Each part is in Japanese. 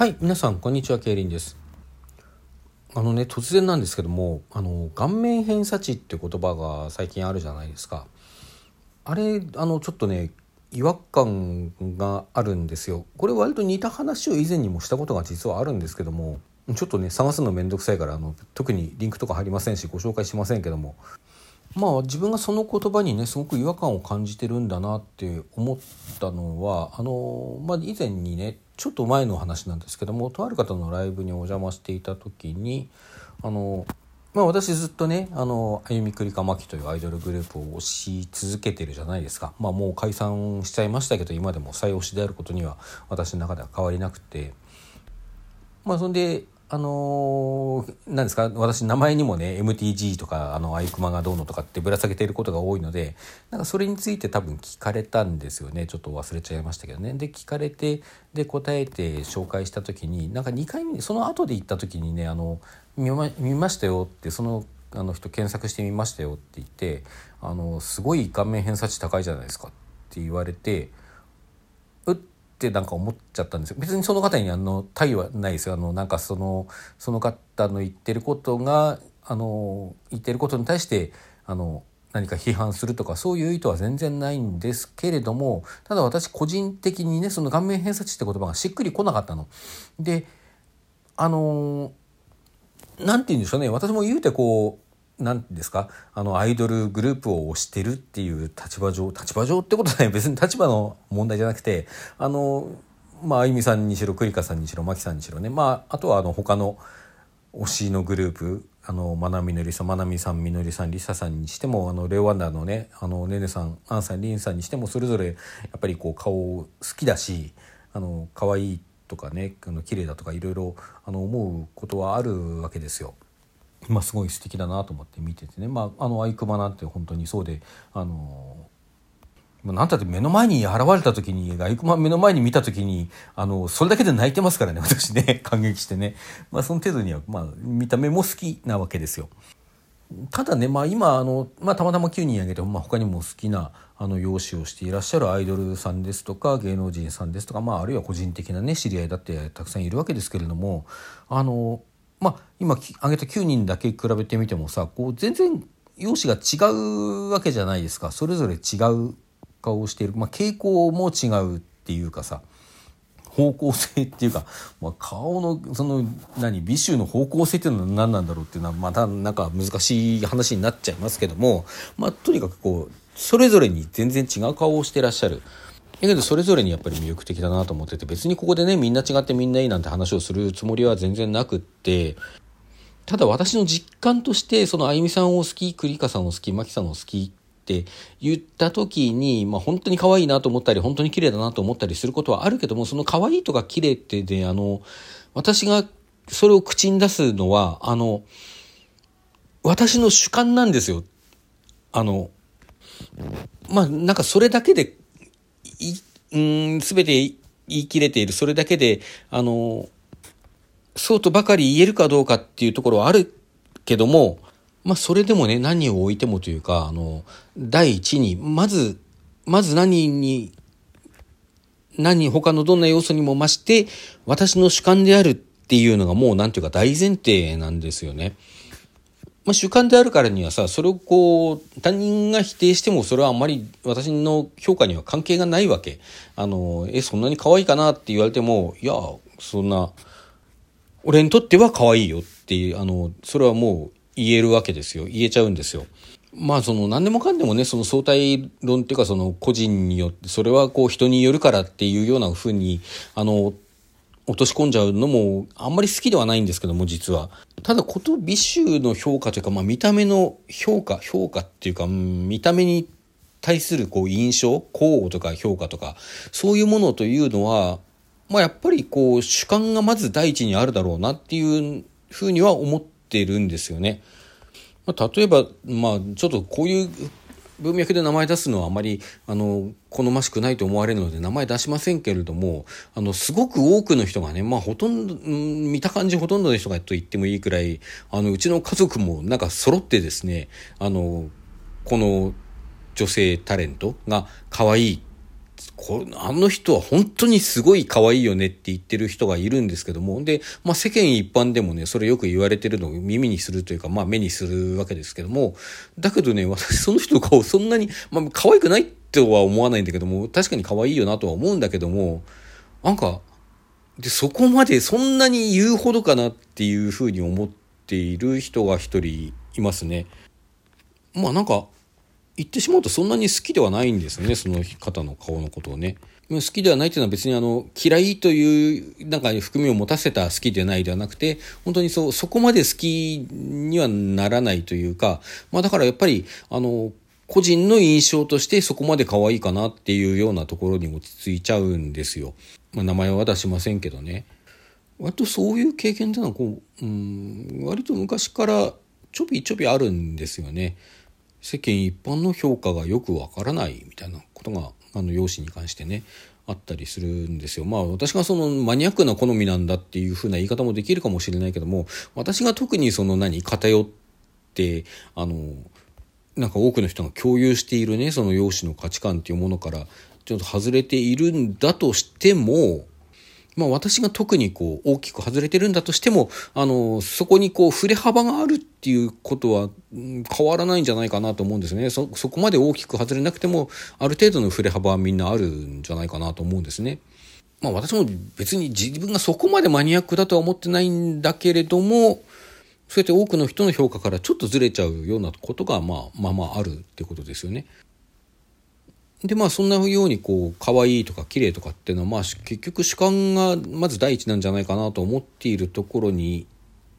はい、皆さん、こんにちは、ケイリンです。あのね、突然なんですけども、あの、顔面偏差値って言葉が最近あるじゃないですか。あれ、あの、ちょっとね、違和感があるんですよ。これ割と似た話を以前にもしたことが実はあるんですけども、ちょっとね、探すのめんどくさいから、あの、特にリンクとか貼りませんし、ご紹介しませんけども、まあ自分がその言葉にねすごく違和感を感じてるんだなって思ったのはあの、まあ、以前にねちょっと前の話なんですけどもとある方のライブにお邪魔していた時にあの、まあ、私ずっとねあの歩みくりかまきというアイドルグループを推し続けてるじゃないですか、まあ、もう解散しちゃいましたけど今でも再推しであることには私の中では変わりなくて。まあそんであの何ですか私名前にもね MTG とかあのアイクマがどうのとかってぶら下げていることが多いのでなんかそれについて多分聞かれたんですよね。ちょっと忘れちゃいましたけどね。で聞かれてで答えて紹介した時になんか2回目その後で行った時にねあの見ま見ましたよってそのあの人検索してみましたよって言ってあのすごい顔面偏差値高いじゃないですかって言われてってなんか思っちゃったんですよ。別にその方にあの対はないですよ。あのなんかそのその方の言ってることがあの言ってることに対してあの何か批判するとかそういう意図は全然ないんですけれどもただ私個人的にねその顔面偏差値って言葉がしっくりこなかったの。であの何て言うんでしょうね。私も言うてこう何ですか？あのアイドルグループを推してるっていう立場上立場上ってことはね別に立場の問題じゃなくてあのまああゆみさんにしろ栗花さんにしろ真木さんにしろね。まああとはあの他の推しのグループあのまなみのりさんまなみさんみのりさんりささんにしてもあのレオワンダーのねあのねねさんアンさんりんさんにしてもそれぞれやっぱりこう顔好きだしあの可愛いとかねあの綺麗だとかいろいろあの思うことはあるわけですよ。まあ、すごい素敵だなと思って見ててね、まあ、あのアイクマなんて本当にそうであのなんたって目の前に現れた時にアイクマ目の前に見た時にあのそれだけで泣いてますからね私ね。感激してね、まあ、その程度には、まあ、見た目も好きなわけですよ。ただね、まあ、今あの、まあ、たまたま9人挙げて、まあ、他にも好きなあの容姿をしていらっしゃるアイドルさんですとか芸能人さんですとか、まあ、あるいは個人的なね知り合いだってたくさんいるわけですけれどもあのまあ今挙げた9人だけ比べてみてもさこう全然容姿が違うわけじゃないですかそれぞれ違う顔をしている、まあ、傾向も違うっていうかさ方向性っていうか、まあ、顔のその何美醜の方向性っていうのは何なんだろうっていうのはまたなんか難しい話になっちゃいますけども、まあ、とにかくこうそれぞれに全然違う顔をしてらっしゃる。だけどそれぞれにやっぱり魅力的だなと思ってて別にここでねみんな違ってみんないいなんて話をするつもりは全然なくってただ私の実感としてそのあゆみさんを好き栗花さんを好き真木さんを好きって言った時に、まあ、本当に可愛いなと思ったり本当に綺麗だなと思ったりすることはあるけどもその可愛いとか綺麗ってねあの私がそれを口に出すのはあの私の主観なんですよ。あのまあなんかそれだけでいうん全て言い切れているそれだけであのそうとばかり言えるかどうかっていうところはあるけどもまあそれでもね何を置いてもというかあの第一にまずまず何に何他のどんな要素にも増して私の主観であるっていうのがもう何ていうか大前提なんですよね。まあ、主観であるからにはさそれをこう他人が否定してもそれはあんまり私の評価には関係がないわけ。あのえそんなに可愛いかなって言われてもいやそんな俺にとっては可愛いよっていうあのそれはもう言えるわけですよ言えちゃうんですよ。まあその何でもかんでもねその相対論っていうかその個人によってそれはこう人によるからっていうようなふうにあの落とし込んじゃうのもあんまり好きではないんですけども実は。ただこと美醜の評価というか、まあ、見た目の評価評価っていうか見た目に対するこう印象候補とか評価とかそういうものというのは、まあ、やっぱりこう主観がまず第一にあるだろうなっていうふうには思ってるんですよね。まあ、例えば、まあ、ちょっとこういう文脈で名前出すのはあまりあの好ましくないと思われるので名前出しませんけれどもあのすごく多くの人がねまあほとんど、見た感じほとんどの人がと言ってもいいくらいあのうちの家族もなんか揃ってですねあのこの女性タレントが可愛いこれあの人は本当にすごい可愛いよねって言ってる人がいるんですけども、で、まあ世間一般でもね、それよく言われてるのを耳にするというか、まあ目にするわけですけども、だけどね、私その人の顔そんなに、まあ可愛くないとは思わないんだけども、確かに可愛いよなとは思うんだけども、なんか、で、そこまでそんなに言うほどかなっていうふうに思っている人が一人いますね。まあなんか、言ってしまうとそんなに好きではないんですね、その方の顔のことをね。好きではないっていうのは別にあの、嫌いというなんか含みを持たせた好きでないではなくて、本当にそう、そこまで好きにはならないというか、まあだからやっぱり、あの、個人の印象としてそこまで可愛いかなっていうようなところに落ち着いちゃうんですよ。まあ名前は出しませんけどね。割とそういう経験っていうのはこう、うん、割と昔からちょびちょびあるんですよね。世間一般の評価がよくわからないみたいなことがあの容姿に関してねあったりするんですよ。まあ私がそのマニアックな好みなんだっていうふうな言い方もできるかもしれないけども私が特にその何偏ってあのなんか多くの人が共有しているねその容姿の価値観っていうものからちょっと外れているんだとしてもまあ私が特にこう大きく外れてるんだとしても、あの、そこにこう触れ幅があるっていうことは変わらないんじゃないかなと思うんですね。そ、こまで大きく外れなくても、ある程度の触れ幅はみんなあるんじゃないかなと思うんですね。まあ私も別に自分がそこまでマニアックだとは思ってないんだけれども、そうやって多くの人の評価からちょっとずれちゃうようなことが、まあまあまああるってことですよね。でまあそんなようにこう可愛いとか綺麗とかっていうのはまあ結局主観がまず第一なんじゃないかなと思っているところに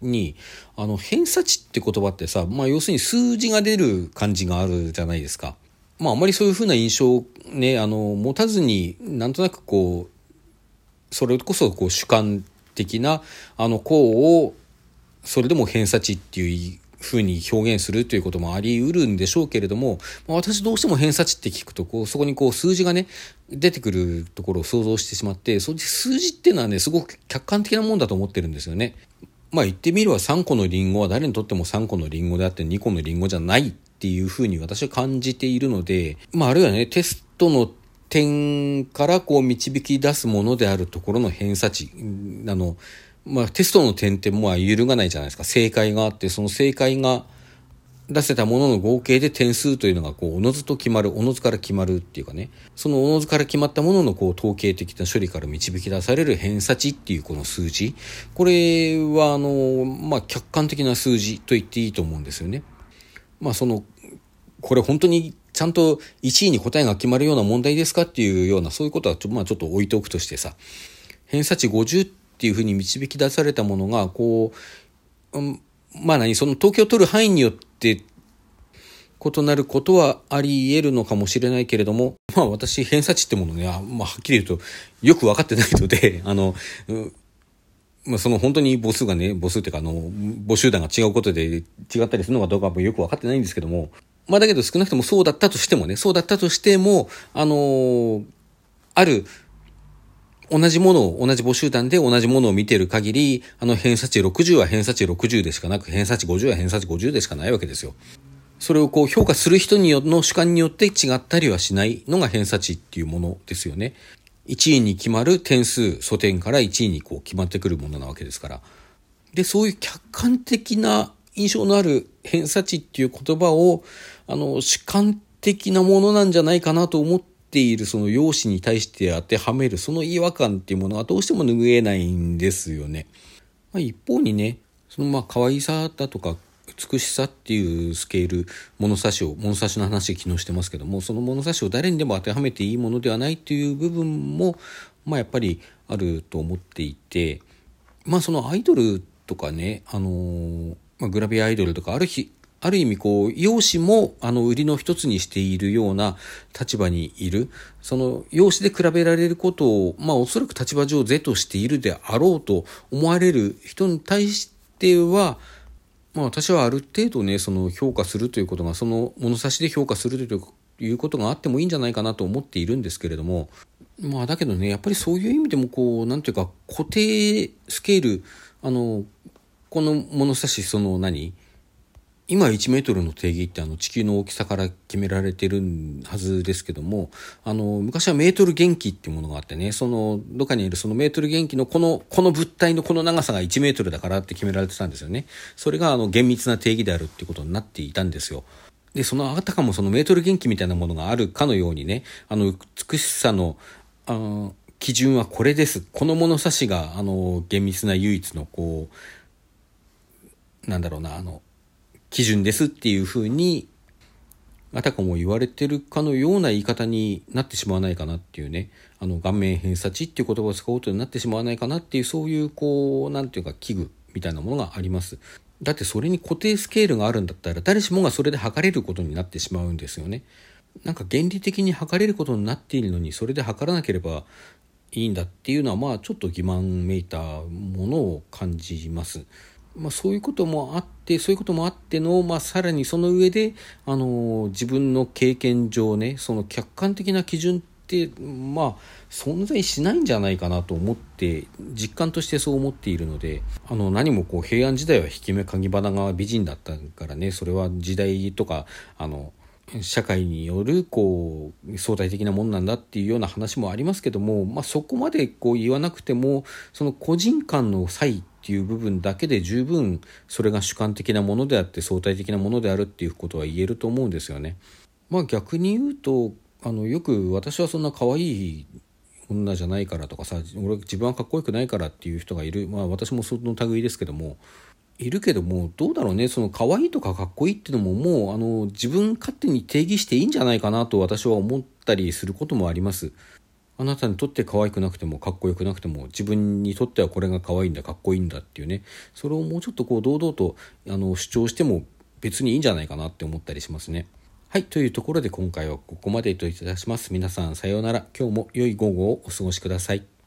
にあの偏差値って言葉ってさ、まあ、要するに数字が出る感じがあるじゃないですか。まああまりそういうふうな印象をねあの持たずになんとなくこうそれこそこう主観的なあの項をそれでも偏差値っていうふうに表現するということもあり得るんでしょうけれども、私どうしても偏差値って聞くとこうそこにこう数字がね出てくるところを想像してしまってそ数字っていうのはねすごく客観的なもんだと思ってるんですよね。まあ言ってみれば3個のリンゴは誰にとっても3個のリンゴであって2個のリンゴじゃないっていうふうに私は感じているので、まああるいはねテストの点からこう導き出すものであるところの偏差値あのまあ、テストの点ってまあ揺るがないじゃないですか。正解があってその正解が出せたものの合計で点数というのがこうおのずと決まるおのずから決まるっていうかね。そのおのずから決まったもののこう統計的な処理から導き出される偏差値っていうこの数字これはあの、まあ、客観的な数字と言っていいと思うんですよね。まあそのこれ本当にちゃんと1位に答えが決まるような問題ですかっていうようなそういうことはちょ,、まあ、ちょっと置いておくとしてさ。偏差値50っていうふうに導き出されたものがこう、うん、まあ何その統計を取る範囲によって異なることはあり得るのかもしれないけれども、まあ私偏差値ってものね、まあはっきり言うとよく分かってないので、あの、まあその本当に母数がね、母数っていうかあの、母集団が違うことで違ったりするのかどうかもよく分かってないんですけども、まあだけど少なくともそうだったとしてもね、そうだったとしても、あの、ある同じものを、同じ母集団で同じものを見ている限り、あの偏差値60は偏差値60でしかなく、偏差値50は偏差値50でしかないわけですよ。それをこう評価する人によの主観によって違ったりはしないのが偏差値っていうものですよね。1位に決まる点数、素点から1位にこう決まってくるものなわけですから。で、そういう客観的な印象のある偏差値っていう言葉を、あの、主観的なものなんじゃないかなと思ってているその容姿に対して当てはめるその違和感っていうものはどうしても拭えないんですよね。まあ、一方にねそのまあ可愛さだとか美しさっていうスケール物差しを物差しの話昨日してますけどもその物差しを誰にでも当てはめていいものではないっていう部分もまあやっぱりあると思っていてまあそのアイドルとかねあのー、まあ、グラビアアイドルとかある日ある意味こう、容姿もあの売りの一つにしているような立場にいる。その容姿で比べられることを、まあおそらく立場上是としているであろうと思われる人に対しては、まあ私はある程度ね、その評価するということが、その物差しで評価するということがあってもいいんじゃないかなと思っているんですけれども、まあだけどね、やっぱりそういう意味でもこう、なんていうか固定スケール、あの、この物差しその何今1メートルの定義ってあの地球の大きさから決められてるはずですけどもあの昔はメートル元気っていうものがあってねそのどっかにいるそのメートル元気のこのこの物体のこの長さが1メートルだからって決められてたんですよね。それがあの厳密な定義であるっていうことになっていたんですよ。でそのあたかもそのメートル元気みたいなものがあるかのようにねあの美しさのあ基準はこれです。この物差しがあの厳密な唯一のこうなんだろうなあの基準ですっていうふうにあたかも言われてるかのような言い方になってしまわないかなっていうねあの顔面偏差値っていう言葉を使うことになってしまわないかなっていうそういうこうなんていうか器具みたいなものがあります。だってそれに固定スケールがあるんだったら誰しもがそれで測れることになってしまうんですよね。なんか原理的に測れることになっているのにそれで測らなければいいんだっていうのはまあちょっと欺瞞めいたものを感じます。まあ、そういうこともあってそういうこともあっての、まあ、さらにその上で、あの自分の経験上ねその客観的な基準ってまあ存在しないんじゃないかなと思って実感としてそう思っているのであの何もこう平安時代は引き目鍵花が美人だったからねそれは時代とかあの社会によるこう相対的なものなんだっていうような話もありますけども、まあ、そこまでこう言わなくてもその個人間の差異っていう部分だけで十分それが主観的なものであって相対的なものであるっていうことは言えると思うんですよね。まあ、逆に言うとあのよく私はそんな可愛い女じゃないからとかさ俺自分はかっこよくないからっていう人がいるまあ私もその類ですけどもいるけどもどうだろうねその可愛いとかかっこいいっていうのももうあの自分勝手に定義していいんじゃないかなと私は思ったりすることもあります。あなたにとって可愛くなくてもかっこよくなくても自分にとってはこれが可愛いんだかっこいいんだっていうねそれをもうちょっとこう堂々とあの主張しても別にいいんじゃないかなって思ったりしますね。はい。というところで今回はここまでといたします。皆さんさようなら。今日も良い午後をお過ごしください。